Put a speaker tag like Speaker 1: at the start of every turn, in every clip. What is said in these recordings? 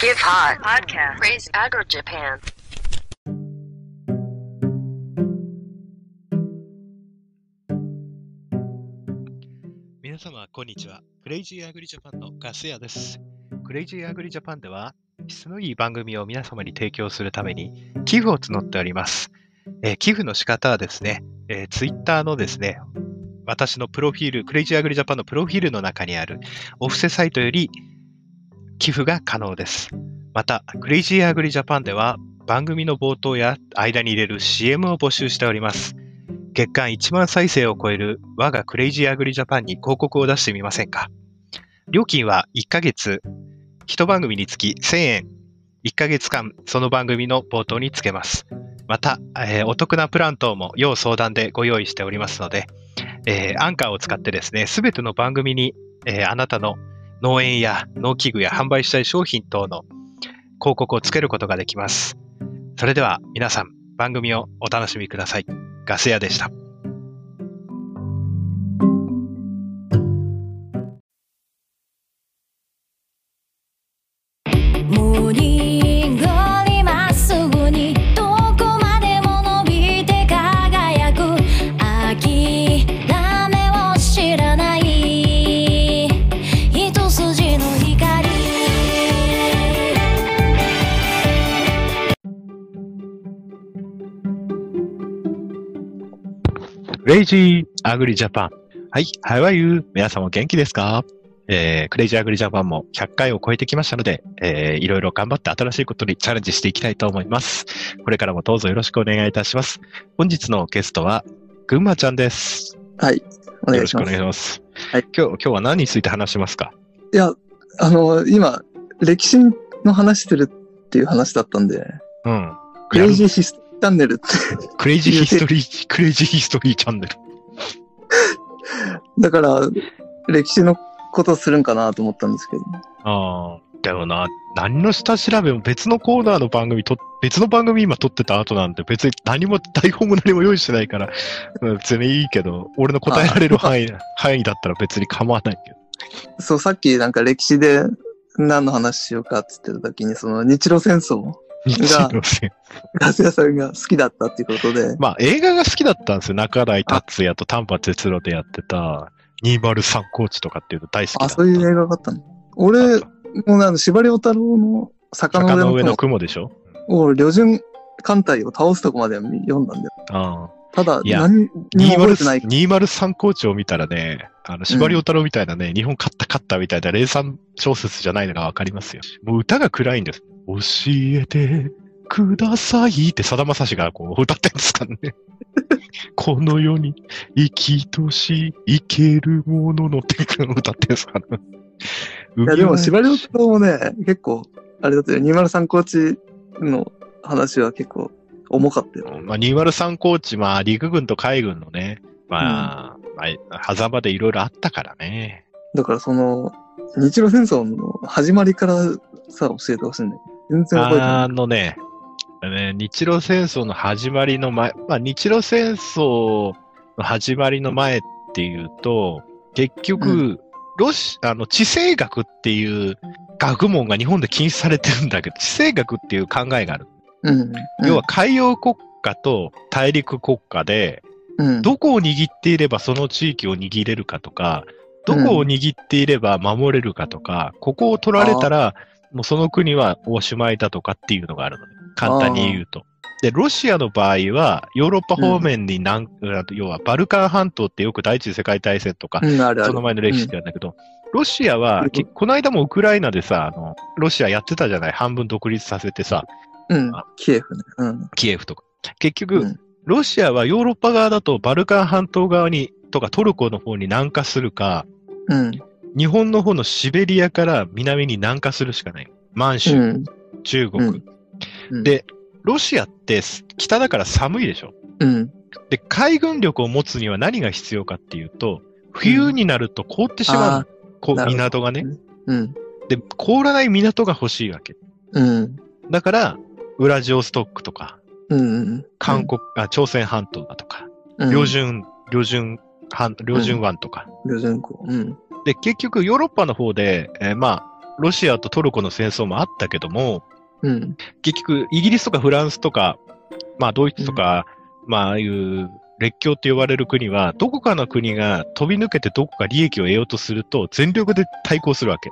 Speaker 1: Give Hot Podcast Crazy Agri Japan
Speaker 2: 皆様、こんにちは。クレイジーアグリジャパンのガス屋です。クレイジーアグリジャパンでは、質のいい番組を皆様に提供するために、寄付を募っております。えー寄付の仕方はですね、えツイッター Twitter のですね、私のプロフィール、クレイジーアグリジャパンのプロフィールの中にあるオファーサイトより寄付が可能です。また、クレイジーアグリジャパンでは、番組の冒頭や間に入れる CM を募集しております。月間1万再生を超える我がクレイジーアグリジャパンに広告を出してみませんか？料金は1ヶ月、1番組につき1000円、1ヶ月間その番組の冒頭につけます。また、えーお得なプラン等も要相談でご用意しておりますので、えーアンカーを使ってですね、すべての番組に、えーあなたの農園や農機具や販売したい商品等の広告をつけることができます。それでは皆さん、番組をお楽しみください。ガス屋でした。イジーアグリジャパン。はい、How are you? 皆さんも元気ですか？えー、クレイジーアグリジャパンも100回を超えてきましたので、えー、いろいろ頑張って新しいことにチャレンジしていきたいと思います。これからもどうぞよろしくお願いいたします。本日のゲストは、ぐんまちゃんです。
Speaker 3: はい。お願いします。
Speaker 2: よろしくお願いします。
Speaker 3: はい
Speaker 2: 今日、今日は何について話しますか？
Speaker 3: いや、あの、今、歴史の話してるっていう話だったんで、
Speaker 2: うん。
Speaker 3: クレイジーヒストチャンネルって、
Speaker 2: クレイジーヒストリー、クレイジーヒストリーチャンネル。
Speaker 3: だから、歴史のことするんかなと思ったんですけど。
Speaker 2: ああ。でもな、何の下調べも別のコーナーの番組と、別の番組今撮ってた後なんで別に何も台本も何も用意してないから、うん別にいいけど、俺の答えられる範囲、範囲だったら別に構わないけど。
Speaker 3: そう、さっきなんか歴史で何の話しようかって言ってた時に、その日露戦争、
Speaker 2: 日露戦
Speaker 3: ガス屋さんが好きだったっていうことで、
Speaker 2: まあ映画が好きだったんですよ。中台達也と丹波哲郎でやってた203コーチとかっていうの大好きだ
Speaker 3: あ、
Speaker 2: った。
Speaker 3: そういう映画があったの？俺、もうあの、司馬遼太郎の坂の
Speaker 2: 坂の上の雲でしょ？
Speaker 3: 雲を旅順艦隊を倒すとこまでは読んだんだよ。
Speaker 2: ああ。
Speaker 3: ただ、何にも覚えてない。
Speaker 2: 203コーチを見たらね、あの、司馬遼太郎みたいなね、日本勝った勝ったみたいな霊山小説じゃないのがわかりますよ。もう歌が暗いんです。教えてくださいってさだまさしがこう歌ってるんですからね。この世に生きとし生けるもののって歌ってるんですから。
Speaker 3: いや、でも、司馬遼太郎もね、結構、あれだったよ、203コーチの話は結構重かったよ。
Speaker 2: まあ、203コーチ、まあ、陸軍と海軍のね、まあ、まあ、狭間でいろいろあったからね。
Speaker 3: だからその、日露戦争の始まりからさ、教えてほしいんだけど、全然覚えてない。
Speaker 2: あのね、ね日露戦争の始まりの前、まあ、日露戦争の始まりの前っていうと、結局、
Speaker 3: う
Speaker 2: ロシあの地政学っていう学問が日本で禁止されてるんだけど、地政学っていう考えがある。
Speaker 3: うん。うん
Speaker 2: 要は、海洋国家と大陸国家で、
Speaker 3: うん、
Speaker 2: どこを握っていればその地域を握れるかとか、どこを握っていれば守れるかとか、ここを取られたら、もうその国はおしまいだとかっていうのがあるのね。簡単に言うと。で、ロシアの場合は、ヨーロッパ方面に南、要はバルカン半島ってよく第一次世界大戦とか、
Speaker 3: うん、あるある。
Speaker 2: その前の歴史であるんだけど、ロシアは、この間もウクライナでさ、あの、ロシアやってたじゃない？半分独立させてさ、
Speaker 3: うん。キエフね。うん。
Speaker 2: キエフとか。結局、
Speaker 3: うん
Speaker 2: ロシアはヨーロッパ側だとバルカン半島側に、とかトルコの方に南下するか、
Speaker 3: うん。
Speaker 2: 日本の方のシベリアから南に南下するしかない。満州、
Speaker 3: うん。
Speaker 2: 中国、
Speaker 3: うんうん
Speaker 2: で、ロシアって北だから寒いでしょ。
Speaker 3: うん。
Speaker 2: で、海軍力を持つには何が必要かっていうと、冬になると凍ってしまうこ港がね。
Speaker 3: うん。
Speaker 2: で、凍らない港が欲しいわけ。
Speaker 3: うん。
Speaker 2: だから、ウラジオストックとか、
Speaker 3: うん。
Speaker 2: 韓国、あ朝鮮半島だとか、
Speaker 3: うん、
Speaker 2: 旅順、旅順、半旅順湾とか。
Speaker 3: 旅順港。うん。
Speaker 2: で、結局ヨーロッパの方で、えーまあ、ロシアとトルコの戦争もあったけども、
Speaker 3: うん。
Speaker 2: 結局、イギリスとかフランスとか、まあ、ドイツとか、まあ、ああいう列強って呼ばれる国は、どこかの国が飛び抜けてどこか利益を得ようとすると、全力で対抗するわけ。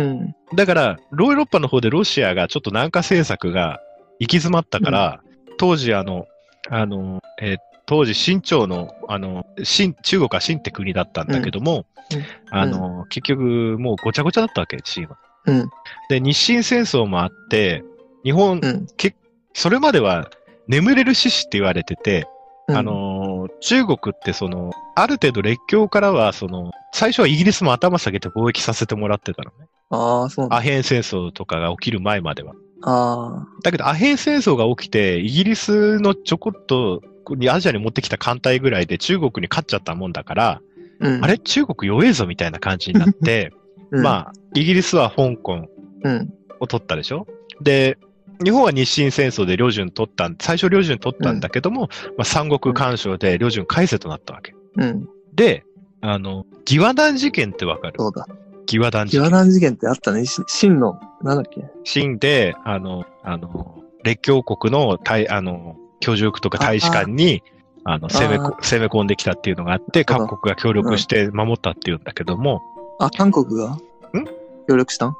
Speaker 3: うん。
Speaker 2: だから、ヨーロッパの方でロシアがちょっと南下政策が行き詰まったから、当時あの、あの、えー当時清朝の、あの、清、中国は清って国だったんだけども、
Speaker 3: うんうん
Speaker 2: あの、結局もうごちゃごちゃだったわけ、清は。
Speaker 3: うん。
Speaker 2: で、日清戦争もあって、日本、
Speaker 3: うん。
Speaker 2: けそれまでは眠れる獅子って言われてて、
Speaker 3: うん
Speaker 2: あ、のー中国ってその、ある程度列強からは、その、最初はイギリスも頭下げて貿易させてもらってたのね。
Speaker 3: ああ、そう。
Speaker 2: アヘン戦争とかが起きる前までは。
Speaker 3: あ
Speaker 2: だけど、アヘン戦争が起きて、イギリスのちょこっと、アジアに持ってきた艦隊ぐらいで中国に勝っちゃったもんだから、
Speaker 3: あ。うん。
Speaker 2: あれ？中国弱えぞみたいな感じになって、
Speaker 3: うん、
Speaker 2: まあ、イギリスは香港
Speaker 3: うん。
Speaker 2: を取ったでしょ？で、日本は日清戦争で領順取ったん、最初領順取ったんだけども、まあ、三国干渉で領順返せとなったわけ。
Speaker 3: うん。
Speaker 2: で、あの、義和団事件ってわかる？
Speaker 3: そうだ。
Speaker 2: 義和団事件。
Speaker 3: 義和団事件ってあったね。し真の、なんだっけ？
Speaker 2: 清で、あの、あの、列強国の大、あの、居住区とか大使館に、あの、攻めこ、攻め込んできたっていうのがあって、
Speaker 3: なるほど
Speaker 2: 各国が協力して守ったっていうんだけども、
Speaker 3: あ、韓国が？ん？協力したん？ん？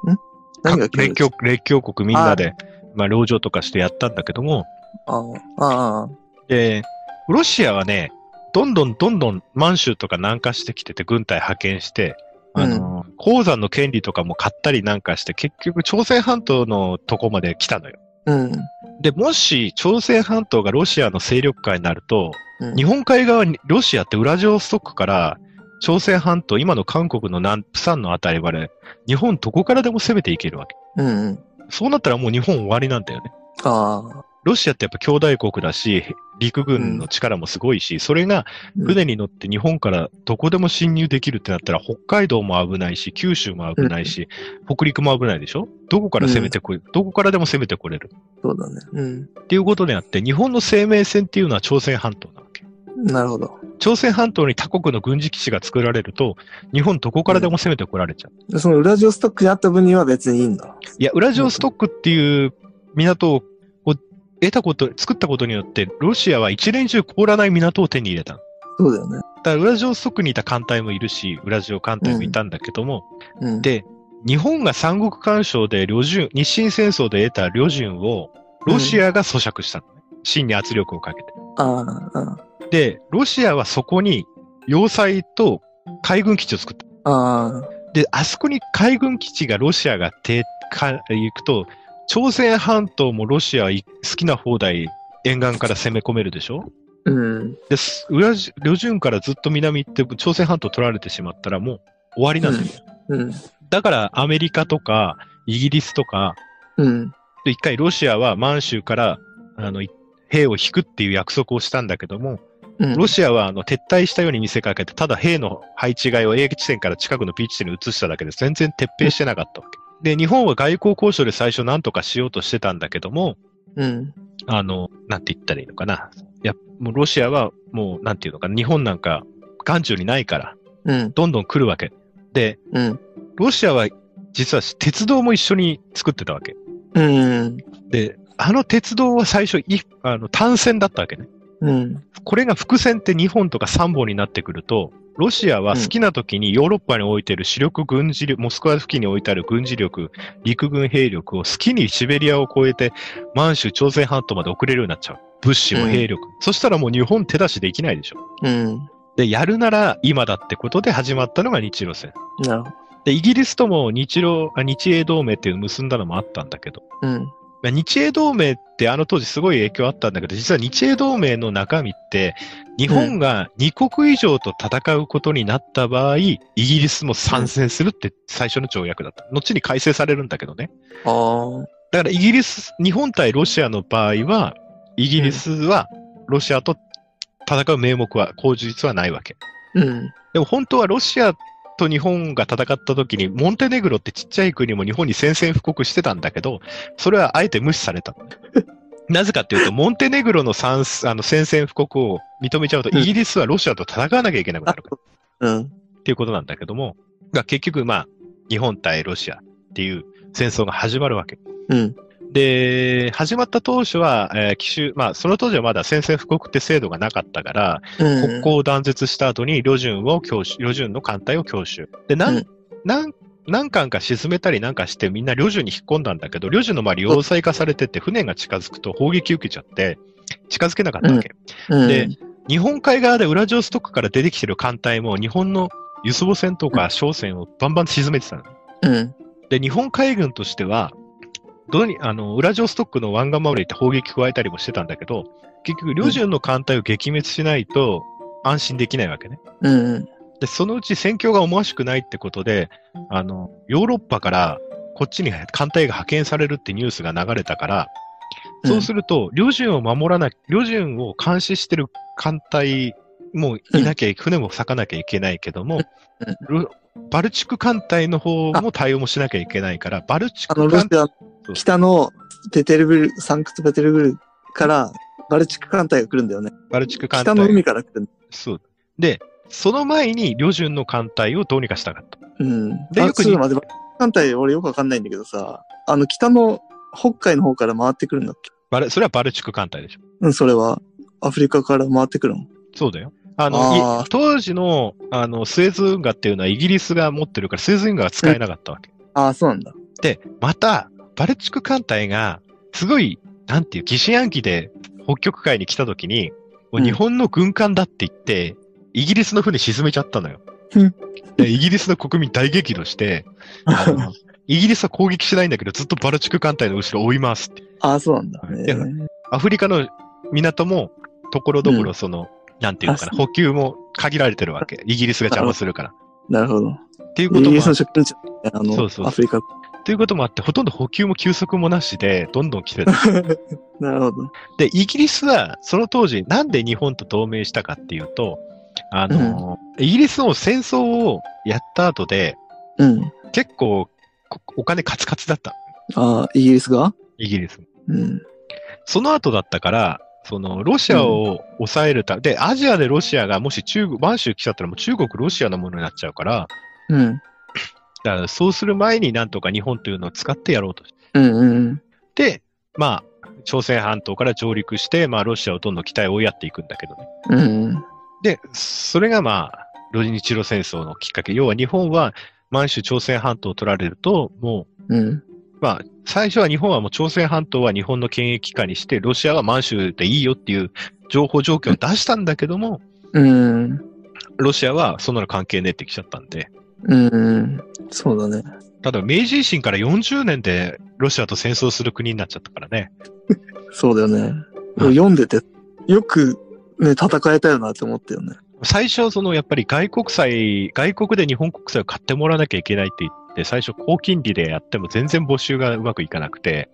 Speaker 3: 何が協
Speaker 2: 列
Speaker 3: 力
Speaker 2: 強、列強国みんなで、まあ、籠城とかしてやったんだけども、
Speaker 3: ああ、ああ、
Speaker 2: で、ロシアはね、どんどんどんどん満州とか南下してきてて軍隊派遣して、あの、鉱山の権利とかも買ったりなんかして、結局朝鮮半島のとこまで来たのよ。
Speaker 3: うん。
Speaker 2: で、もし朝鮮半島がロシアの勢力下になると、
Speaker 3: うん
Speaker 2: 日本海側に、ロシアってウラジオストックから朝鮮半島、今の韓国の南、プサンのあたりまで、日本どこからでも攻めていけるわけ。
Speaker 3: うんうん。
Speaker 2: そうなったらもう日本終わりなんだよね。
Speaker 3: ああ。
Speaker 2: ロシアってやっぱ兄弟国だし、陸軍の力もすごいし、それが
Speaker 3: うん
Speaker 2: 船に乗って日本からどこでも侵入できるってなったら、北海道も危ないし、九州も危ないし、北陸も危ないでしょ？どこから攻めてこい、どこからでも攻めてこれる。
Speaker 3: そうだね。うん。
Speaker 2: っていうことであって、日本の生命線っていうのは朝鮮半島なわけ。
Speaker 3: なるほど。
Speaker 2: 朝鮮半島に他国の軍事基地が作られると、日本どこからでも攻めてこられちゃう。
Speaker 3: でそのウラジオストックにあった分には別にいいんだ。
Speaker 2: いや、ウラジオストックっていう港を得たこと、作ったことによって、ロシアは一年中凍らない港を手に入れたの。
Speaker 3: そうだよね。
Speaker 2: だからウラジオストックにいた艦隊もいるし、ウラジオ艦隊もいたんだけども、
Speaker 3: うん。
Speaker 2: で、日本が三国干渉で旅順、日清戦争で得た旅順を、ロシアが咀嚼したのね。清に圧力をかけて。
Speaker 3: ああ、あ
Speaker 2: で、ロシアはそこに要塞と海軍基地を作った。
Speaker 3: あ、ああ、
Speaker 2: で、あそこに海軍基地がロシアがてか行くと、朝鮮半島もロシアはい好きな放題沿岸から攻め込めるでしょ？
Speaker 3: うん。
Speaker 2: で旅順からずっと南行って朝鮮半島取られてしまったらもう終わりなんですよ。
Speaker 3: うん。
Speaker 2: だからアメリカとかイギリスとか、
Speaker 3: うん。
Speaker 2: で一回ロシアは満州からあのい兵を引くっていう約束をしたんだけども、
Speaker 3: うん。
Speaker 2: ロシアはあの撤退したように見せかけて、ただ兵の配置換えを A 地点から近くの B 地点に移しただけで全然撤兵してなかったわけ。で、日本は外交交渉で最初何とかしようとしてたんだけども、
Speaker 3: うん。
Speaker 2: あの、なんて言ったらいいのかな。いや、もうロシアはもう、なんていうのかな、日本なんか眼中にないから、
Speaker 3: うん。
Speaker 2: どんどん来るわけ。で、
Speaker 3: うん。
Speaker 2: ロシアは実は鉄道も一緒に作ってたわけ。
Speaker 3: うん。
Speaker 2: で、あの鉄道は最初、いあの単線だったわけね。
Speaker 3: うん。
Speaker 2: これが伏線って2本とか3本になってくると、ロシアは好きな時にヨーロッパに置いてる主力軍事力、モスクワ付近に置いてある軍事力、陸軍兵力を好きにシベリアを越えて満州朝鮮半島まで送れるようになっちゃう。物資も兵力。そしたらもう日本手出しできないでしょ。
Speaker 3: うん。
Speaker 2: で、やるなら今だってことで始まったのが日露戦。
Speaker 3: なるほど。
Speaker 2: で、イギリスとも日露、あ日英同盟っていうのを結んだのもあったんだけど、
Speaker 3: うん。
Speaker 2: まあ日英同盟ってあの当時すごい影響あったんだけど、実は日英同盟の中身って、日本が2国以上と戦うことになった場合、イギリスも参戦するって最初の条約だった。後に改正されるんだけどね。だからイギリス、日本対ロシアの場合は、イギリスはロシアと戦う名目は、口実はないわけ。
Speaker 3: うん。
Speaker 2: でも本当はロシアと日本が戦った時に、モンテネグロってちっちゃい国も日本に宣戦布告してたんだけど、それはあえて無視された。なぜかっていうと、モンテネグロの参あの宣戦布告を認めちゃうと、
Speaker 3: うん
Speaker 2: イギリスはロシアと戦わなきゃいけなくなるから
Speaker 3: うん。
Speaker 2: っていうことなんだけども、が結局まあ、日本対ロシア、っていう戦争が始まるわけ。
Speaker 3: うん。
Speaker 2: で、始まった当初は、えー奇襲、まあ、その当時はまだ宣戦布告って制度がなかったから、
Speaker 3: うん。
Speaker 2: 国交を断絶した後に、旅順を強襲、旅順の艦隊を強襲。で、なん、
Speaker 3: うん
Speaker 2: なん、何艦か沈めたりなんかしてみんな旅順に引っ込んだんだけど、旅順の周り要塞化されてて、船が近づくと砲撃受けちゃって、近づけなかったわけ。
Speaker 3: うん。
Speaker 2: で日本海側でウラジオストックから出てきてる艦隊も日本の輸送船とか商船をバンバン沈めてたの。
Speaker 3: うん。
Speaker 2: で、日本海軍としては、どうに、あの、ウラジオストックの湾岸守りって砲撃加えたりもしてたんだけど、結局、旅順の艦隊を撃滅しないと安心できないわけね。
Speaker 3: うん。
Speaker 2: で、そのうち戦況が思わしくないってことで、あの、ヨーロッパからこっちに艦隊が派遣されるってニュースが流れたから、そうすると、旅順を守らな、旅順を監視してる艦隊もいなきゃ、船も咲かなきゃいけないけども、ロバルチク艦隊の方も対応もしなきゃいけないから、バルチ
Speaker 3: あの、
Speaker 2: ク艦
Speaker 3: ロシア
Speaker 2: そう、
Speaker 3: 北のペテルブル、サンクトペテルブルクからバルチク艦隊が来るんだよね。
Speaker 2: バルチク艦
Speaker 3: 北の
Speaker 2: 隊。
Speaker 3: 海から来る。
Speaker 2: そう。で、その前に旅順の艦隊をどうにかしたかった。
Speaker 3: うん。
Speaker 2: でよく
Speaker 3: バルチク艦隊俺よくわかんないんだけどさ、あの、北の北海の方から回ってくるんだっけ？
Speaker 2: バルそれはバルチク艦隊でしょ。
Speaker 3: うん、それは。アフリカから回ってくるの？
Speaker 2: そうだよ。あの、
Speaker 3: あ
Speaker 2: 当時の、あの、スエズ運河っていうのはイギリスが持ってるから、スエズ運河が使えなかったわけ。
Speaker 3: ああ、そうなんだ。
Speaker 2: で、また、バルチク艦隊が、すごい、なんていう、疑心暗鬼で北極海に来た時に、もう日本の軍艦だって言って、イギリスの船沈めちゃったのよ
Speaker 3: うん。
Speaker 2: で、イギリスの国民大激怒して、あの イギリスは攻撃しないんだけど、ずっとバルチク艦隊の後ろを追いますって。
Speaker 3: ああ、そうなんだ。
Speaker 2: はい
Speaker 3: えー
Speaker 2: アフリカの港も、ところどころ、
Speaker 3: うん
Speaker 2: その、なんていうのかな、
Speaker 3: あ
Speaker 2: 補給も限られてるわけ。イギリスが邪魔するから。
Speaker 3: なるほど。
Speaker 2: っていうことも
Speaker 3: イギリスの植民地、あの、
Speaker 2: そうそう
Speaker 3: アフリカ。
Speaker 2: ということもあって、ほとんど補給も休息もなしで、どんどん来てた。
Speaker 3: なるほど。
Speaker 2: で、イギリスは、その当時、なんで日本と同盟したかっていうと、あの、イギリスの戦争をやった後で、
Speaker 3: うん。
Speaker 2: 結構、こお金カツカツだった。
Speaker 3: ああ、イギリスが？
Speaker 2: イギリス。
Speaker 3: うん。
Speaker 2: その後だったから、その、ロシアを抑えるため、で、アジアでロシアがもし中国、満州来ちゃったらもう中国、ロシアのものになっちゃうから、
Speaker 3: うん。
Speaker 2: だからそうする前になんとか日本というのを使ってやろうとし
Speaker 3: うんうん
Speaker 2: て、まあ、朝鮮半島から上陸して、まあ、ロシアをどんどん北へ追いやっていくんだけどね。
Speaker 3: うん。うん。
Speaker 2: で、それがまあ、ロ日露戦争のきっかけ。要は日本は満州朝鮮半島を取られると、もう、
Speaker 3: うん。
Speaker 2: まあ、最初は日本はもう朝鮮半島は日本の権益下にして、ロシアは満州でいいよっていう情報状況を出したんだけども、
Speaker 3: うん。
Speaker 2: ロシアはそんなの関係ねえってきちゃったんで、
Speaker 3: うん。そうだね。
Speaker 2: ただ明治維新から40年でロシアと戦争する国になっちゃったからね。
Speaker 3: そうだよね。読んでて、よくね、戦えたよなって思ったよね。
Speaker 2: 最初、そのやっぱり外国債、外国で日本国債を買ってもらわなきゃいけないって言って、最初高金利でやっても全然募集がうまくいかなくて、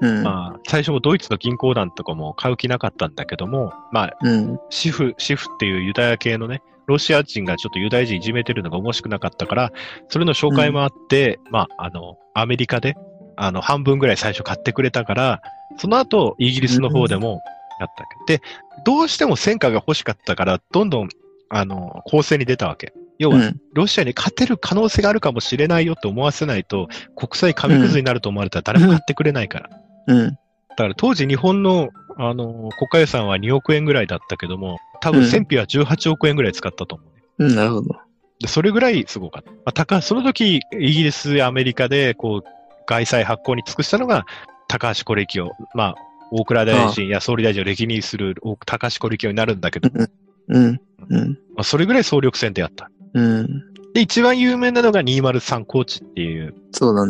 Speaker 3: うん。
Speaker 2: まあ、最初もドイツの銀行団とかも買う気なかったんだけども、まあ、
Speaker 3: うん。
Speaker 2: シフ、シフっていうユダヤ系のね、ロシア人がちょっとユダヤ人いじめてるのが面白くなかったから、それの紹介もあって、まあ、あの、アメリカで、あの、半分ぐらい最初買ってくれたから、その後、イギリスの方でもやったわけ。で、どうしても戦果が欲しかったから、どんどん、あの、攻勢に出たわけ。要は、
Speaker 3: うん。
Speaker 2: ロシアに勝てる可能性があるかもしれないよって思わせないと、国際紙くずになると思われたら誰も買ってくれないから。
Speaker 3: うん。
Speaker 2: だから当時日本の、あの、国家予算は2億円ぐらいだったけども、多分
Speaker 3: うん
Speaker 2: 戦費は18億円ぐらい使ったと思うね。
Speaker 3: うん。なるほど。
Speaker 2: で、それぐらいすごかった。まあ、高その時、イギリスやアメリカで、こう、外債発行に尽くしたのが、高橋是清。まあ、大蔵大臣や総理大臣を歴任する大高橋是清になるんだけど、
Speaker 3: うん。うん。
Speaker 2: まあ、それぐらい総力戦でやった。
Speaker 3: うん。
Speaker 2: で、一番有名なのが203高知っていう。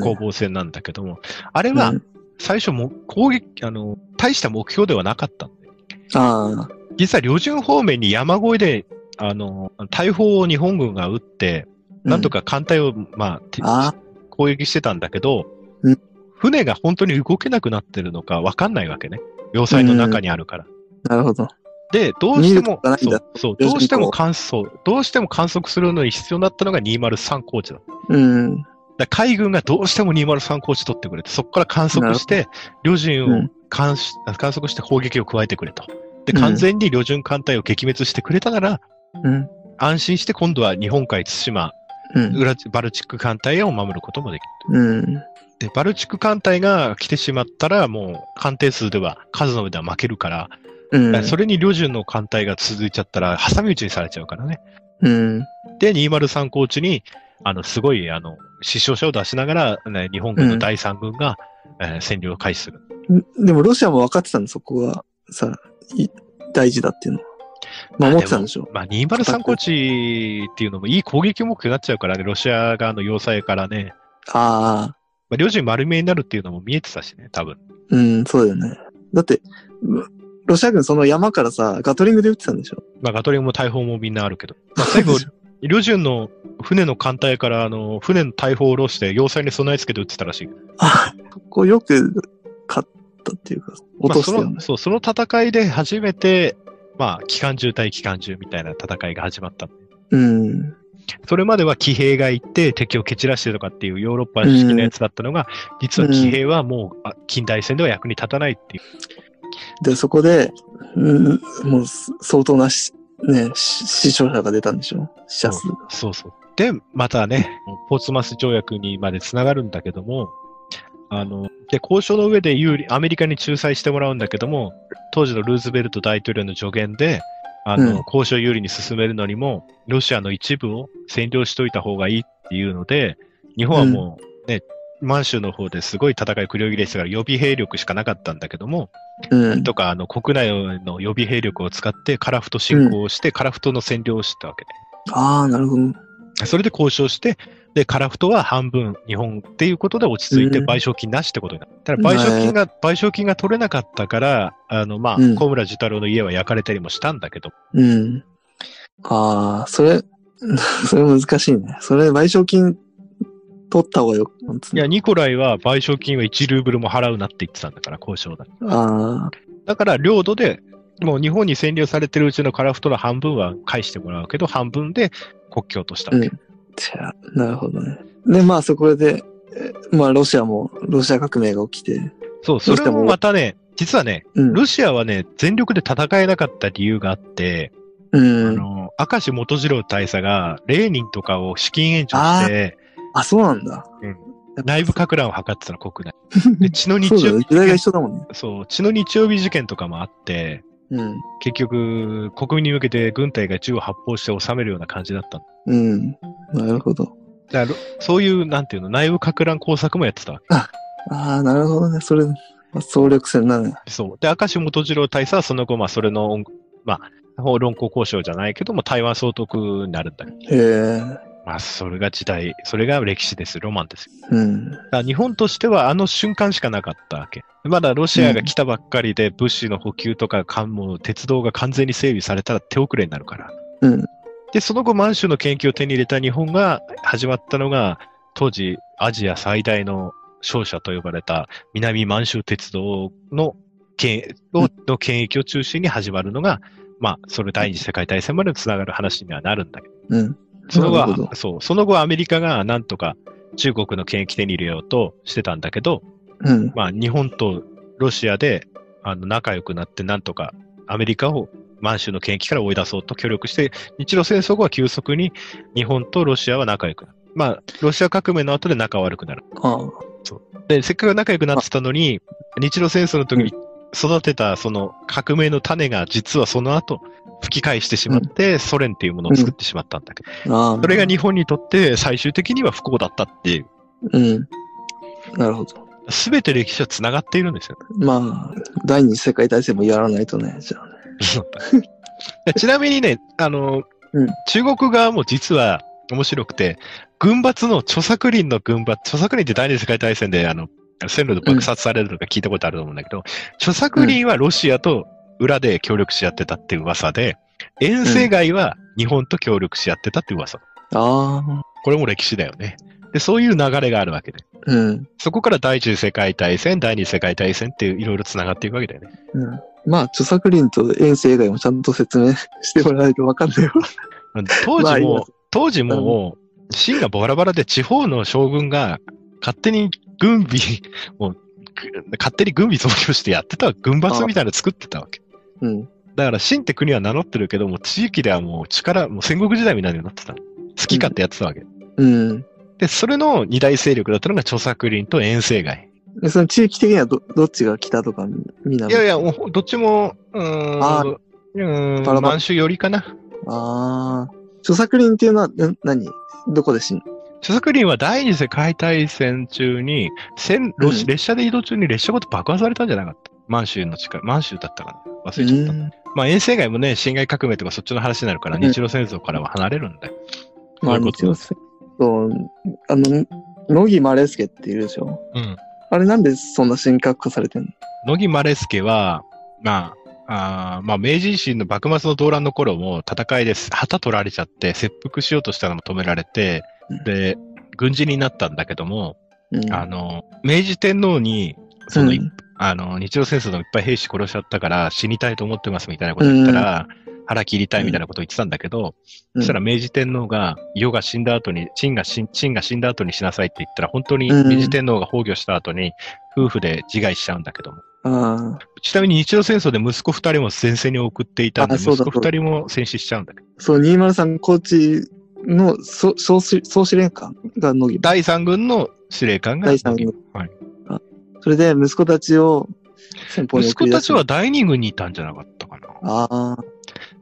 Speaker 2: 攻防戦なんだけども、あれは最初も攻撃、あの、大した目標ではなかったんで。
Speaker 3: ああ。
Speaker 2: 実は旅順方面に山越えで、あの、大砲を日本軍が撃って、なんと
Speaker 3: か。
Speaker 2: か艦隊を、まあ、て
Speaker 3: あ
Speaker 2: 攻撃してたんだけど
Speaker 3: うん、
Speaker 2: 船が本当に動けなくなってるのかわかんないわけね。要塞の中にあるから。
Speaker 3: なるほど。
Speaker 2: で、どうしてもそう、そう、どうしても観測、どうしても観測するのに必要だったのが203高地だ。
Speaker 3: うん。
Speaker 2: ら海軍がどうしても203高地取ってくれて、そこから観測して、旅順を観測して砲撃を加えてくれと。で、
Speaker 3: うん
Speaker 2: 完全に旅順艦隊を撃滅してくれたなら、
Speaker 3: うん。
Speaker 2: 安心して今度は日本海、対馬、
Speaker 3: うん。
Speaker 2: 裏バルチック艦隊を守ることもできる。
Speaker 3: うん。
Speaker 2: で、バルチック艦隊が来てしまったら、もう艦艇数では、数の上では負けるから、
Speaker 3: うん。
Speaker 2: それに旅順の艦隊が続いちゃったら、挟み撃ちにされちゃうからね。
Speaker 3: うん。
Speaker 2: で、203高地に、あの、すごい、あの、死傷者を出しながら、ね、日本軍の第三軍が、えー占領を開始する。
Speaker 3: でもロシアも分かってたんだ、そこがさ、い大事だっていうのは。守ってたんでしょ？
Speaker 2: まあ、203高地っていうのもいい攻撃目標になっちゃうからね、ロシア側の要塞からね。
Speaker 3: ああ、
Speaker 2: まあ、両陣丸見えになるっていうのも見えてたしね、多分。
Speaker 3: うん、そうだよね。だって、ロロシア軍その山からさ、ガトリングで撃ってたんでしょ？
Speaker 2: まあ、ガトリングも大砲もみんなあるけど。まあ、最後、両順の船の艦隊から、あの、船の大砲を下ろして、要塞に備え付けて撃ってたらしい。
Speaker 3: あ、そこよく勝ったっていうか、落としたよね
Speaker 2: まあその。そう、その戦いで初めて、まあ、機関銃対機関銃みたいな戦いが始まった。
Speaker 3: うん。
Speaker 2: それまでは騎兵が行って敵を蹴散らしてとかっていうヨーロッパ式のやつだったのが、実は騎兵はもうあ近代戦では役に立たないっていう。
Speaker 3: で、そこで、うん、もう相当なし、ね、し死傷者が出たんでしょ？死者数が。
Speaker 2: そうそう。で、またね、ポーツマス条約にまで繋がるんだけども、あの、で、交渉の上で有利、アメリカに仲裁してもらうんだけども、当時のルーズベルト大統領の助言で、あの、
Speaker 3: うん
Speaker 2: 交渉有利に進めるのにも、ロシアの一部を占領しといた方がいいっていうので、日本はもうね、満州の方ですごい戦い繰り広げてたから予備兵力しかなかったんだけども、
Speaker 3: うん。
Speaker 2: とか、あの、国内の予備兵力を使って、カラフト侵攻をして、カラフトの占領をしたわけね。
Speaker 3: ああ、なるほど。
Speaker 2: それで交渉して、で、カラフトは半分日本っていうことで落ち着いて
Speaker 3: うん
Speaker 2: 賠償金なしってことになる。ただ賠償金が、賠償金が取れなかったから、あの、まあ、
Speaker 3: うん
Speaker 2: 小村寿太郎の家は焼かれたりもしたんだけど、
Speaker 3: うん。ああ、それ、それ難しいね。それ賠償金取った方がよ、なんつうの
Speaker 2: いや、ニコライは賠償金は1ルーブルも払うなって言ってたんだから、交渉だ。
Speaker 3: ああ、
Speaker 2: だから、領土で、もう日本に占領されてるうちのカラフトの半分は返してもらうけど、半分で国境としたわけ。
Speaker 3: うんじゃあ、なるほどね。で、まあそこで、えまあロシアも、ロシア革命が起きて、
Speaker 2: そう、それもまたね、実はね、
Speaker 3: うん。
Speaker 2: ロシアはね、全力で戦えなかった理由があって、あ
Speaker 3: うん。
Speaker 2: の、明石元次郎大佐が、レーニンとかを資金援助して、
Speaker 3: あ、そうなんだ。
Speaker 2: うん内部か乱を図ってたの、国内。で、血の日。曜日
Speaker 3: 時代が一緒だもんね。
Speaker 2: そう、血の日曜日事件とかもあって、
Speaker 3: うん。
Speaker 2: 結局、国民に向けて軍隊が銃を発砲して収めるような感じだったの。
Speaker 3: うん。なるほど。
Speaker 2: だから、そういう、なんていうの、内部か乱工作もやってたわけ。
Speaker 3: ああ、なるほどね。それ、まあ、総力戦だね。
Speaker 2: そう。で、明石元次郎大佐はその後、まあ、それの、まあ、論考交渉じゃないけども、台湾総督になるんだけど。
Speaker 3: へえ。
Speaker 2: まあ、それが時代、それが歴史です。ロマンですよ。
Speaker 3: うん。
Speaker 2: 日本としてはあの瞬間しかなかったわけ。まだロシアが来たばっかりで物資の補給とか艦も鉄道が完全に整備されたら手遅れになるから。
Speaker 3: うん。
Speaker 2: で、その後満州の研究を手に入れた日本が始まったのが、当時アジア最大の商社と呼ばれた南満州鉄道の権をの権益を中心に始まるのが、まあ、それ第二次世界大戦までつながる話にはなるんだけど。
Speaker 3: うん。
Speaker 2: その後そう、その後アメリカがなんとか中国の権益手に入れようとしてたんだけど、
Speaker 3: うん。
Speaker 2: まあ日本とロシアであの仲良くなってなんとかアメリカを満州の権益から追い出そうと協力して、日露戦争後は急速に日本とロシアは仲良くなる。まあ、ロシア革命の後で仲悪くなる。
Speaker 3: ああ。
Speaker 2: で、せっかく仲良くなってたのに、日露戦争の時に育てたその革命の種が実はその後吹き返してしまって、ソ連っていうものを作ってしまったんだけど、
Speaker 3: ああ。
Speaker 2: それが日本にとって最終的には不幸だったっていう、
Speaker 3: うん。なるほど。
Speaker 2: すべて歴史は繋がっているんですよ。
Speaker 3: まあ、第二次世界大戦もやらないとね、じゃあね。
Speaker 2: ちなみにね、あの、
Speaker 3: うん
Speaker 2: 中国側も実は面白くて、軍閥の著作林の軍閥、著作林って第二次世界大戦であの、線路で爆殺されるのか聞いたことあると思うんだけど、著作林はロシアと裏で協力し合ってたって噂で、遠征外は日本と協力し合ってたって噂。
Speaker 3: ああ。
Speaker 2: これも歴史だよね。で、そういう流れがあるわけで。
Speaker 3: うん。
Speaker 2: そこから第一次世界大戦、第二次世界大戦っていういろいろ繋がっていくわけだよね。
Speaker 3: うん。まあ、著作林と遠征以外もちゃんと説明してもらわないとわかんないわ。
Speaker 2: 当時も、当時も、秦がバラバラで地方の将軍が勝手に軍備、もう、ぐ勝手に軍備増強してやってた軍閥みたいなの作ってたわけ。
Speaker 3: うん。
Speaker 2: だから秦って国は名乗ってるけども、地域ではもう力、もう戦国時代みたいになってた。好き勝手やってたわけ。
Speaker 3: うん。
Speaker 2: で、それの二大勢力だったのが著作林と遠征外。
Speaker 3: でその地域的にはど、どっちが北とか南？
Speaker 2: いやいや、もうどっちも、うーん、
Speaker 3: あ
Speaker 2: うーん、
Speaker 3: バラバラ
Speaker 2: 満州寄りかな。
Speaker 3: ああ。著作林っていうのは、な何？どこでしん
Speaker 2: 著作林は第二次世界大戦中に、線列車で移動中に列車ごと爆破されたんじゃなかった。満州の近く、満州だったかな忘れちゃった。
Speaker 3: うん
Speaker 2: まあ遠征外もね、辛亥革命とかそっちの話になるから、
Speaker 3: うん
Speaker 2: 日露戦争からは離れるんだよ。
Speaker 3: まあ、日露戦そう、あの、野木マレスケっているでしょ？
Speaker 2: うん。
Speaker 3: あれなんでそんな神格化されてんの？
Speaker 2: 野木マレスケは、まあ、あーまあ、明治維新の幕末の動乱の頃も戦いです。旗取られちゃって、切腹しようとしたのも止められて
Speaker 3: うん、
Speaker 2: で、軍人になったんだけども、
Speaker 3: うん。
Speaker 2: あの、明治天皇に、その、
Speaker 3: うん
Speaker 2: あの、日露戦争でもいっぱい兵士殺しちゃったから死にたいと思ってますみたいなこと言ったら、腹切りたいみたいなこと言ってたんだけど、そしたら明治天皇が、世が死んだ後に、陳が死ん陳が死んだ後にしなさいって言ったら、本当に
Speaker 3: うん
Speaker 2: 明治天皇が崩御した後に、夫婦で自害しちゃうんだけども。ちなみに日露戦争で息子二人も前線に送っていたんで、息子二人も戦死しちゃうんだけど。
Speaker 3: そう、203高知の総総司総司令官が野木。
Speaker 2: 第三軍の司令官が、
Speaker 3: 第三軍
Speaker 2: はい。
Speaker 3: それで息子たちを先方に
Speaker 2: 息子たちは第二軍にいたんじゃなかったかな。
Speaker 3: ああ、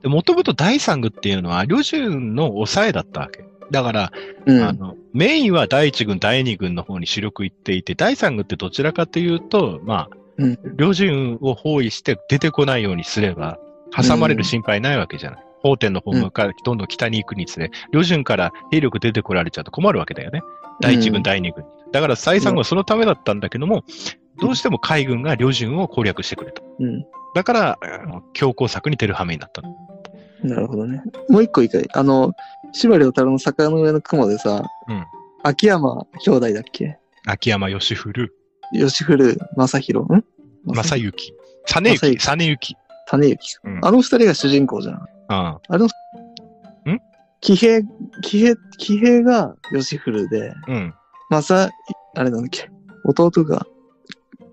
Speaker 2: で、もともと第三軍っていうのは、旅順の抑えだったわけ。だから、
Speaker 3: うん。
Speaker 2: あの、メインは第一軍、第二軍の方に主力行っていて、第三軍ってどちらかというと、まあ、
Speaker 3: うん。
Speaker 2: 旅順を包囲して出てこないようにすれば、挟まれる心配ないわけじゃない。法天の方向からどんどん北に行くにつれ、旅順から兵力出てこられちゃうと困るわけだよね。第一軍、
Speaker 3: うん
Speaker 2: 第二軍に。だから、第三軍はそのためだったんだけども、どうしても海軍が旅順を攻略してくれと。
Speaker 3: うん。
Speaker 2: だから、強攻策に出る羽目になったの。
Speaker 3: なるほどね。もう一個いいかいあの、司馬遼太郎の坂の上の雲でさ、
Speaker 2: うん。
Speaker 3: 秋山兄弟だっけ？
Speaker 2: 秋山義古、
Speaker 3: 吉古正宏ん？
Speaker 2: 正幸、実幸、実
Speaker 3: 行
Speaker 2: うん
Speaker 3: あの二人が主人公じゃん。
Speaker 2: あ
Speaker 3: あの、ん？騎兵、騎兵、騎兵が吉古で、
Speaker 2: あうん。
Speaker 3: 正、あれなんだっけ？弟が、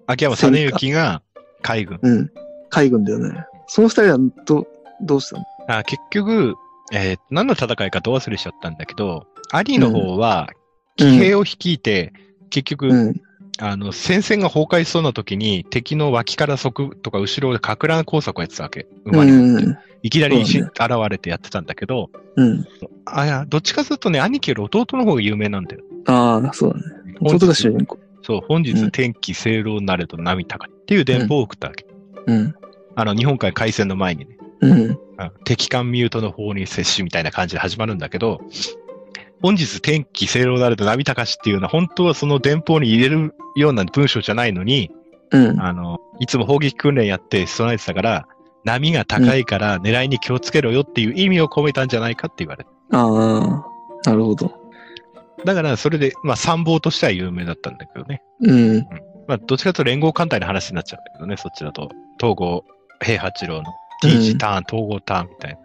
Speaker 2: 秋山実幸が海軍。
Speaker 3: うん、海軍だよね。その二人はど、どうしたの？
Speaker 2: あ結局、えー何の戦いかど忘れしちゃったんだけど、兄の方は、騎兵を率いて、結局、
Speaker 3: うん。
Speaker 2: あの、戦線が崩壊しそうな時に、敵の脇から側とか後ろでか乱工作をやってたわけ。馬に乗って。
Speaker 3: うん。
Speaker 2: いきなり現れてやってたんだけど、
Speaker 3: うん。
Speaker 2: あ、いや、どっちかというとね、兄貴より弟の方が有名なんだよ。
Speaker 3: ああ、そうだね。弟が主人公。
Speaker 2: そう、本日
Speaker 3: うん
Speaker 2: 天気清涼なれと波高いっていう電報を送ったわけ。
Speaker 3: うん。
Speaker 2: あの、日本海海戦の前にね。
Speaker 3: うん。
Speaker 2: あ敵艦ミュートの方に接しみたいな感じで始まるんだけど、本日天気清涼なれと波高しっていうのは本当はその電報に入れるような文章じゃないのに、
Speaker 3: うん。
Speaker 2: あの、いつも砲撃訓練やって備えてたから、波が高いから狙いに気をつけろよっていう意味を込めたんじゃないかって言われて。
Speaker 3: ああ、なるほど。
Speaker 2: だからそれで、まあ参謀としては有名だったんだけどね。
Speaker 3: うん。
Speaker 2: まあどっちかというと連合艦隊の話になっちゃうんだけどね、そっちだと。東郷平八郎の T 字ターン、統合ターンみたい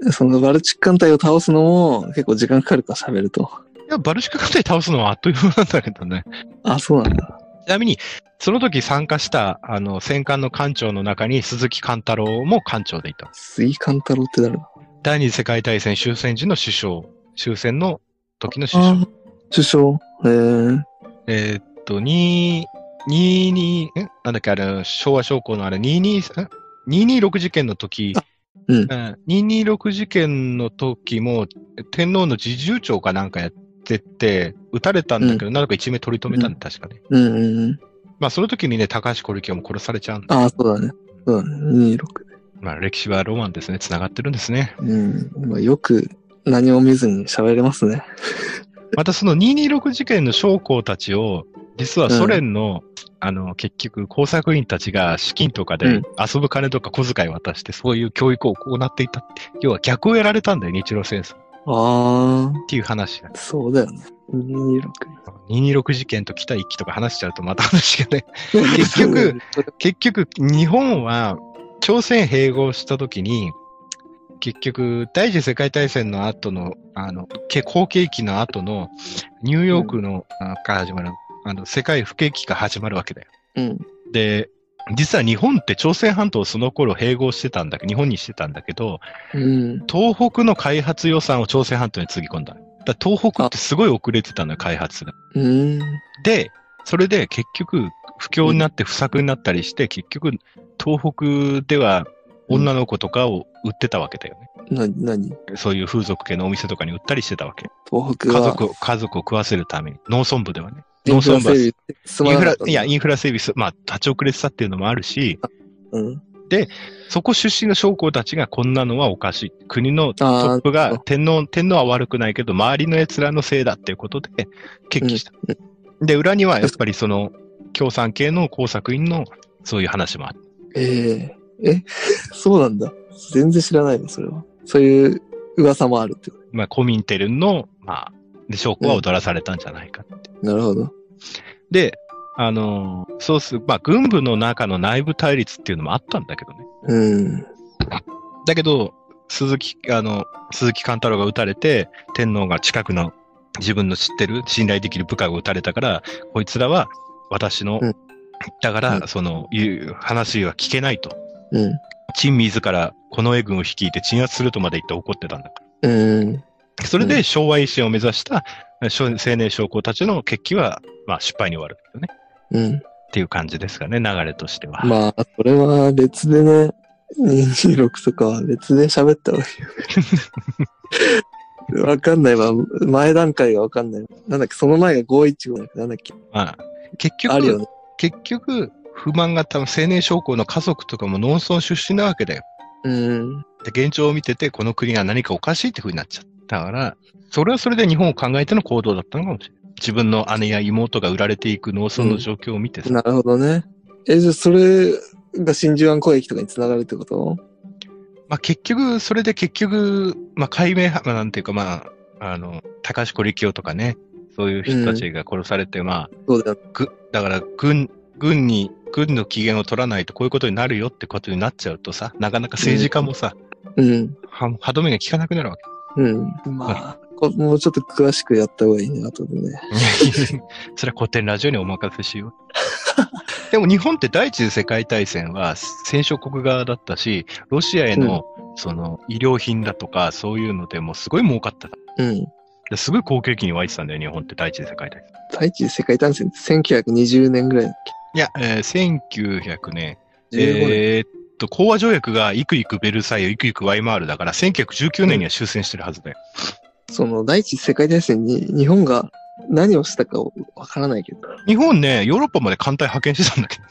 Speaker 2: な。
Speaker 3: そのバルチック艦隊を倒すのも結構時間かかるか喋ると。
Speaker 2: いや、バルシカ艦隊倒すのはあっという間なんだけどね。
Speaker 3: あ、そうなんだ。
Speaker 2: ちなみに、その時参加した、あの、戦艦の艦長の中に鈴木貫太郎も艦長でいた。
Speaker 3: 杉勘太郎って誰だ？
Speaker 2: 第二次世界大戦終戦時の首相。終戦の時の首相。
Speaker 3: あ首相？えー、
Speaker 2: えーっと、2、22、んなんだっけ、あれ、昭和将校のあれ、22、ん226事件の時、
Speaker 3: うん
Speaker 2: うん226事件の時も、天皇の侍従長かなんかやってて、撃たれたんだけど、なんか一命取り留めたんだ、確かね。
Speaker 3: うんうんうん。
Speaker 2: まあ、その時にね、高橋小力夫も殺されちゃうんだ。
Speaker 3: ああ、そうだね。そうだね。26。
Speaker 2: まあ、歴史はロマンですね。繋がってるんですね。
Speaker 3: うん。まあ、よく何も見ずに喋れますね。
Speaker 2: またその226事件の将校たちを、実はソ連の、あの、結局、工作員たちが資金とかで
Speaker 3: うん
Speaker 2: 遊ぶ金とか小遣い渡して、そういう教育を行っていたって。要は逆をやられたんだよ、日露戦争。っ
Speaker 3: あ
Speaker 2: ていう話が。
Speaker 3: あ、そうだよね。226。
Speaker 2: 226事件と北一揆とか話しちゃうとまた話がね。結局、結局、日本は朝鮮併合した時に、結局、第一次世界大戦の後の、あの、け好景気の後の、ニューヨークの、あから始まる、あの、世界不景気が始まるわけだよ。
Speaker 3: うん。
Speaker 2: で、実は日本って朝鮮半島をその頃併合してたんだけど、日本にしてたんだけど、
Speaker 3: うん。
Speaker 2: 東北の開発予算を朝鮮半島につぎ込んだ。だ東北ってすごい遅れてたのよ、開発が。
Speaker 3: うーん。
Speaker 2: で、それで結局、不況になって不作になったりして、結局、東北では女の子とかを売ってたわけだよね。
Speaker 3: な、なに
Speaker 2: そういう風俗系のお店とかに売ったりしてたわけ。
Speaker 3: 東北は。
Speaker 2: 家族を、家族を食わせるために。農村部ではね。
Speaker 3: インフラ整備
Speaker 2: インフラ、いや、
Speaker 3: い
Speaker 2: インフラ整備す、まあ、立ち遅れてたっていうのもあるし、
Speaker 3: うん。
Speaker 2: そこ出身の将校たちがこんなのはおかしい。国のトップが天皇、天皇は悪くないけど、周りの奴らのせいだっていうことで決起した。で、裏にはやっぱりその共産系の工作員のそういう話もある。
Speaker 3: えええ、そうなんだ。全然知らないの、それは。そういう噂もあるってこ
Speaker 2: まあ、コミンテルンの、まあ、で、将校は踊らされたんじゃないかって。
Speaker 3: と。なるほど。
Speaker 2: で、あのーそうする、まあ、軍部の中の内部対立っていうのもあったんだけどね。
Speaker 3: うん。
Speaker 2: だけど、鈴木、あの、鈴木貫太郎が撃たれて、天皇が近くの自分の知ってる信頼できる部下が撃たれたから、こいつらは私の、
Speaker 3: うん
Speaker 2: だから、
Speaker 3: うん
Speaker 2: その、いう話は聞けないと。
Speaker 3: うん。
Speaker 2: 陳自ら近衛軍を率いて鎮圧するとまで言って怒ってたんだか
Speaker 3: うん。
Speaker 2: ら。それ
Speaker 3: う
Speaker 2: で昭和維新を目指した少青年将校たちの決起は、まあ失敗に終わるよね。
Speaker 3: うん。
Speaker 2: っていう感じですかね、流れとしては。
Speaker 3: まあ、それは別でね、226とかは別で喋った方がいいよ。わかんないわ。前段階がわかんないわ。なんだっけ、その前が515だっけ？なんだっけ？
Speaker 2: まあ、結局、
Speaker 3: あるよね。
Speaker 2: 結局、不満が多分青年将校の家族とかも農村出身なわけだよ。
Speaker 3: うん。
Speaker 2: で、現状を見てて、この国が何かおかしいって風になっちゃったから、それはそれで日本を考えての行動だったのかもしれない。自分の姉や妹が売られていく農村の状況を見てさ、
Speaker 3: なるほどね。え、じゃあそれが真珠湾攻撃とかにつながるってこと？
Speaker 2: まあ結局、それで結局、まあ解明派、まあなんていうかまあ、あの、高橋力夫とかね、そういう人たちが殺されて、まあ、
Speaker 3: そうだ
Speaker 2: だから軍、軍に、軍の機嫌を取らないとこういうことになるよってことになっちゃうとさ、なかなか政治家もさ、
Speaker 3: うん。
Speaker 2: は歯止めが効かなくなるわけ。
Speaker 3: うん。まあ、こもうちょっと詳しくやった方がいいね、後でね。
Speaker 2: それは古典ラジオにお任せしよう。でも日本って第一次世界大戦は戦勝国側だったし、ロシアへの、その医療品だとかそういうのでもすごい儲かってた。
Speaker 3: うん。
Speaker 2: ですごい好景気に湧いてたんだよ、日本って第一次世界大戦。
Speaker 3: 第一次世界大戦って1920年ぐらいだっ
Speaker 2: いや、えー1900年、
Speaker 3: け ?15 年。
Speaker 2: えーっと、講和条約がいくいくベルサイユ、いくいくワイマールだから、1919年には終戦してるはずだよ。
Speaker 3: その第一次世界大戦に日本が何をしたかわからないけど。
Speaker 2: 日本ね、ヨーロッパまで艦隊派遣してたんだけど。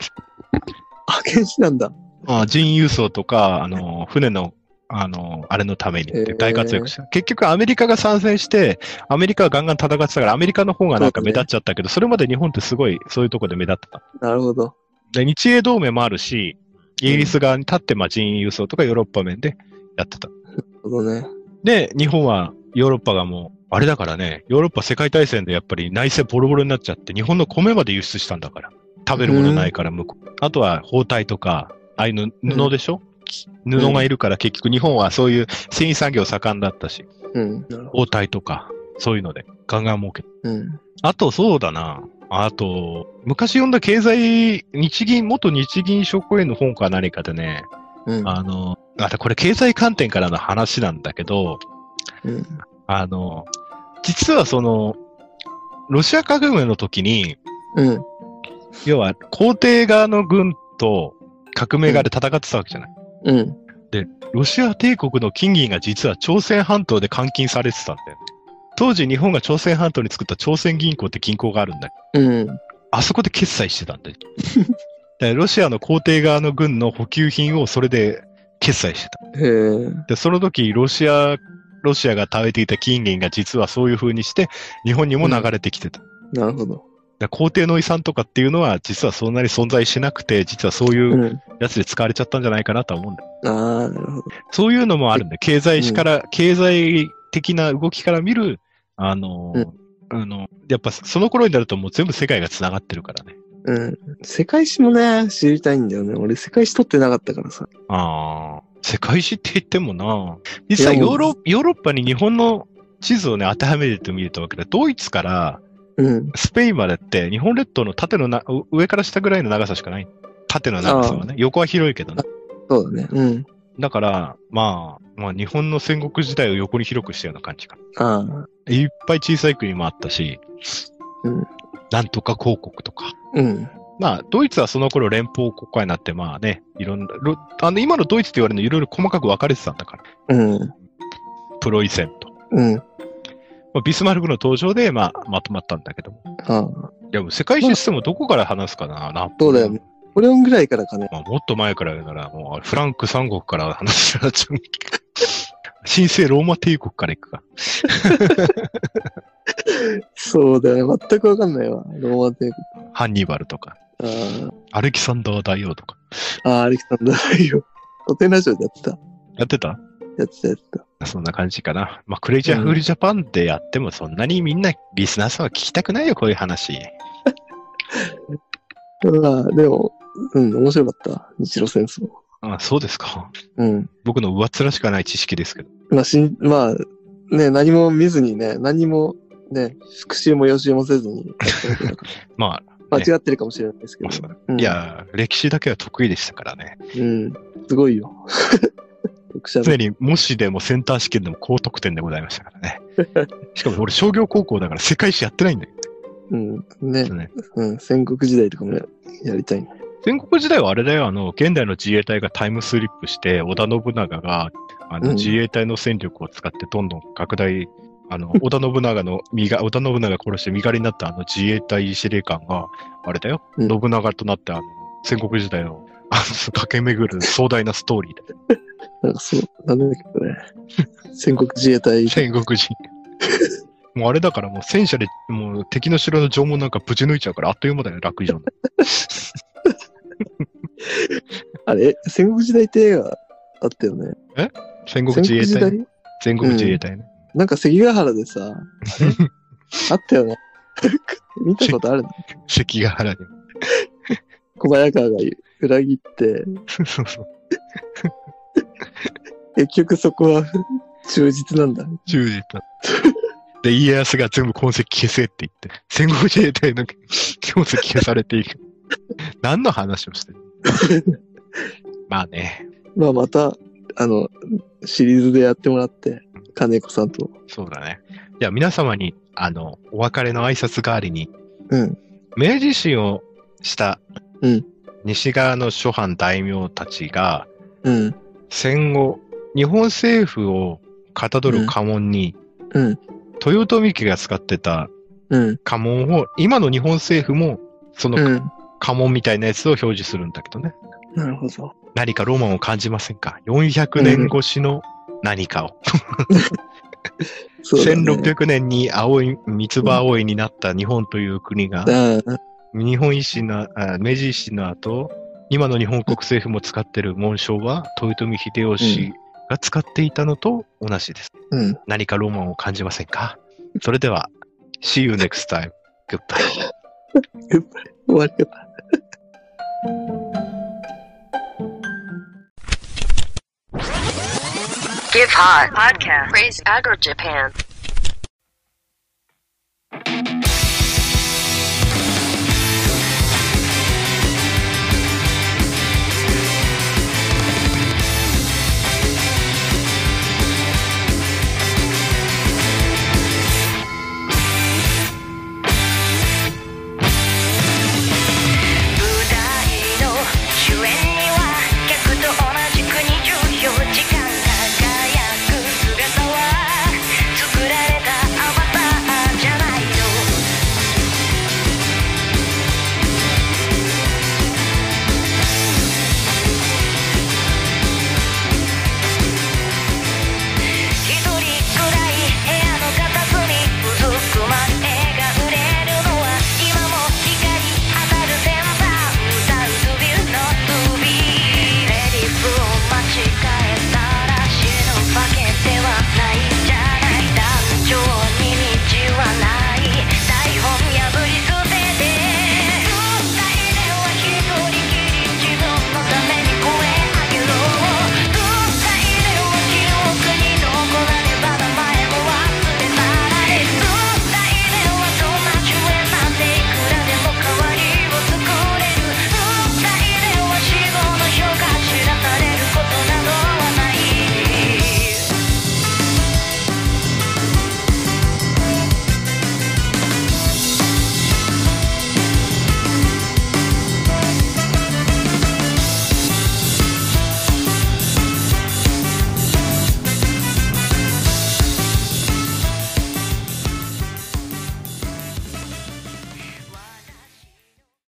Speaker 3: 派遣してたんだ。
Speaker 2: あ人員輸送とか、あの、船の、あの、あれのためにって大活躍した。結局アメリカが参戦して、アメリカがガンガン戦ってたから、アメリカの方がなんか目立っちゃったけど、それまで日本ってすごいそういうとこで目立ってた。
Speaker 3: なるほど。
Speaker 2: で、日英同盟もあるし、イギリス側に立って、まあ人員輸送とかヨーロッパ面でやってた。
Speaker 3: なるほどね。
Speaker 2: で、日本はヨーロッパがもう、あれだからね、ヨーロッパ世界大戦でやっぱり内政ボロボロになっちゃって、日本の米まで輸出したんだから。食べるものないから向こう。あとは包帯とか、ああいうの布でしょ、布がいるから結局日本はそういう繊維産業盛んだったし、
Speaker 3: うん。
Speaker 2: 包帯とか、そういうのでガンガン儲けた。
Speaker 3: ど。うん。
Speaker 2: あとそうだな。あと、昔読んだ経済、日銀、元日銀証拠園の本か何かでね、
Speaker 3: うん。
Speaker 2: あの、またこれ経済観点からの話なんだけど、
Speaker 3: うん。
Speaker 2: あの、実はその、ロシア革命の時に、
Speaker 3: うん。
Speaker 2: 要は皇帝側の軍と革命側で戦ってたわけじゃない。
Speaker 3: うん。
Speaker 2: ロシア帝国の金銀が実は朝鮮半島で監禁されてたんだよ。当時日本が朝鮮半島に作った朝鮮銀行って銀行があるんだけど、
Speaker 3: うん。
Speaker 2: あそこで決済してたんだよ。でロシアの皇帝側の軍の補給品をそれで決済してた。
Speaker 3: へえ。
Speaker 2: で、その時、ロシア、ロシアが食べていた金銀が実はそういう風にして、日本にも流れてきてた。
Speaker 3: なるほど。
Speaker 2: 皇帝の遺産とかっていうのは、実はそんなに存在しなくて、実はそういう
Speaker 3: うん。
Speaker 2: やつで使われちゃったんじゃないかなとは思うんだよ。
Speaker 3: ああ、なるほど。
Speaker 2: そういうのもあるんで、経済史から、経済的な動きから見る、あの、
Speaker 3: うん
Speaker 2: あの、やっぱその頃になるともう全部世界が繋がってるからね。
Speaker 3: うん。世界史もね、知りたいんだよね。俺世界史取ってなかったからさ。
Speaker 2: ああ、世界史って言ってもな、実際ヨーロヨーロッパに日本の地図をね、当てはめてみるとわけで、ドイツから
Speaker 3: うん。
Speaker 2: スペインまでって、日本列島の縦のな、う上から下ぐらいの長さしかない。縦の長さはね。横は広いけどね。
Speaker 3: そうだね。うん。
Speaker 2: だから、まあ、まあ日本の戦国時代を横に広くしたような感じかな。
Speaker 3: ああ。
Speaker 2: いっぱい小さい国もあったし、
Speaker 3: うん
Speaker 2: なんとか公国とか。
Speaker 3: うん。
Speaker 2: まあ、ドイツはその頃連邦国家になって、まあね、いろんな、ろあの、今のドイツって言われるのいろいろ細かく分かれてたんだから。
Speaker 3: うん。
Speaker 2: プロイセンと。
Speaker 3: うん。
Speaker 2: まあ、ビスマルクの登場で、まあ、まとまったんだけども。
Speaker 3: ああ。
Speaker 2: いや、世界システムどこから話すかな、な
Speaker 3: そうだよね。これぐらいからかね。
Speaker 2: まあ、もっと前から言うなら、もう、フランク三国から話になっちゃう。神聖ローマ帝国から行くか。
Speaker 3: そうだよね。全くわかんないわ。ローマ帝
Speaker 2: ハンニバルとか、
Speaker 3: 国。
Speaker 2: アレキサンダー大王とか。
Speaker 3: ああ。アレキサンダーよ。お手ラジオでやってた。
Speaker 2: やってた？
Speaker 3: やってたやってた。
Speaker 2: そんな感じかな。まあ、クレイジーアフリジャパンでやってもそんなにみんなリスナーさんは聞きたくないよ、こういう話。
Speaker 3: まあ、でも、うん、面白かった。日露戦争。
Speaker 2: あそうですか。
Speaker 3: うん。
Speaker 2: 僕の上っ面しかない知識ですけど。
Speaker 3: まあ、しん、まあ、ね、何も見ずにね、何も、ね、復習も予習もせずに
Speaker 2: ま
Speaker 3: 間違ってるかもしれないですけど。
Speaker 2: あ、
Speaker 3: うん
Speaker 2: い、や、歴史だけは得意でしたからね。
Speaker 3: うん、すごいよ。
Speaker 2: 常に模試でもセンター試験でも高得点でございましたからね。しかも俺商業高校だから世界史やってないんだよ
Speaker 3: うん、ね、
Speaker 2: ね。
Speaker 3: うん、戦国時代とかもややりたいね。
Speaker 2: 戦国時代はあれだよ、あの、現代の自衛隊がタイムスリップして、織田信長が、あの、
Speaker 3: うん
Speaker 2: 自衛隊の戦力を使ってどんどん拡大、あの、織田信長の身が、織田信長殺して身代わりになったあの自衛隊司令官が、あれだよ、
Speaker 3: うん
Speaker 2: 信長となってあの、戦国時代を、あの、駆け巡る壮大なストーリーで、
Speaker 3: なんかそう、なんだっけ、これ。戦国自衛隊。
Speaker 2: 戦国人。もうあれだからもう戦車で、もう敵の城の城門なんかぶち抜いちゃうからあっという間だよ、楽以上の。
Speaker 3: あれ、戦国時代って映画あったよね。
Speaker 2: 戦国
Speaker 3: 戦
Speaker 2: 自衛隊？
Speaker 3: 国時代？
Speaker 2: 戦国自衛隊ね。
Speaker 3: なんか関ヶ原でさ、あったよね。見たことあるの？
Speaker 2: 関ヶ原に。
Speaker 3: 小早川が裏切って、
Speaker 2: そうそうそう。
Speaker 3: 結局そこは忠実なんだ。
Speaker 2: 忠実だ。で、家康が全部痕跡消せって言って、戦国自衛隊の痕跡消されていく。何の話をしてる？まあね、
Speaker 3: まあまた、あの、シリーズでやってもらって、金子さんと。
Speaker 2: そうだね。じゃあ皆様に、あの、お別れの挨拶代わりに、
Speaker 3: うん。
Speaker 2: 明治維新をした
Speaker 3: うん
Speaker 2: 西側の諸藩大名たちが、
Speaker 3: うん。
Speaker 2: 戦後、日本政府をかたどる家紋に、
Speaker 3: うん。
Speaker 2: 豊臣家が使ってた
Speaker 3: うん。
Speaker 2: 家紋を、今の日本政府も、その
Speaker 3: うん。
Speaker 2: 家紋みたいなやつを表示するんだけどね。
Speaker 3: なるほど。
Speaker 2: 何かロマンを感じませんか ?400 年越しの何かを。
Speaker 3: ね。
Speaker 2: 1600年に青い、三つ葉葵になった日本という国が、
Speaker 3: うん。
Speaker 2: 日本維新の、あ明治維新の後、今の日本国政府も使ってる紋章は、豊臣秀吉が使っていたのと同じです。
Speaker 3: うん。
Speaker 2: 何かロマンを感じませんか？それでは、See you next time. Goodbye.
Speaker 3: 終わり方。
Speaker 1: Give Hot Podcast. Praise Agro Japan.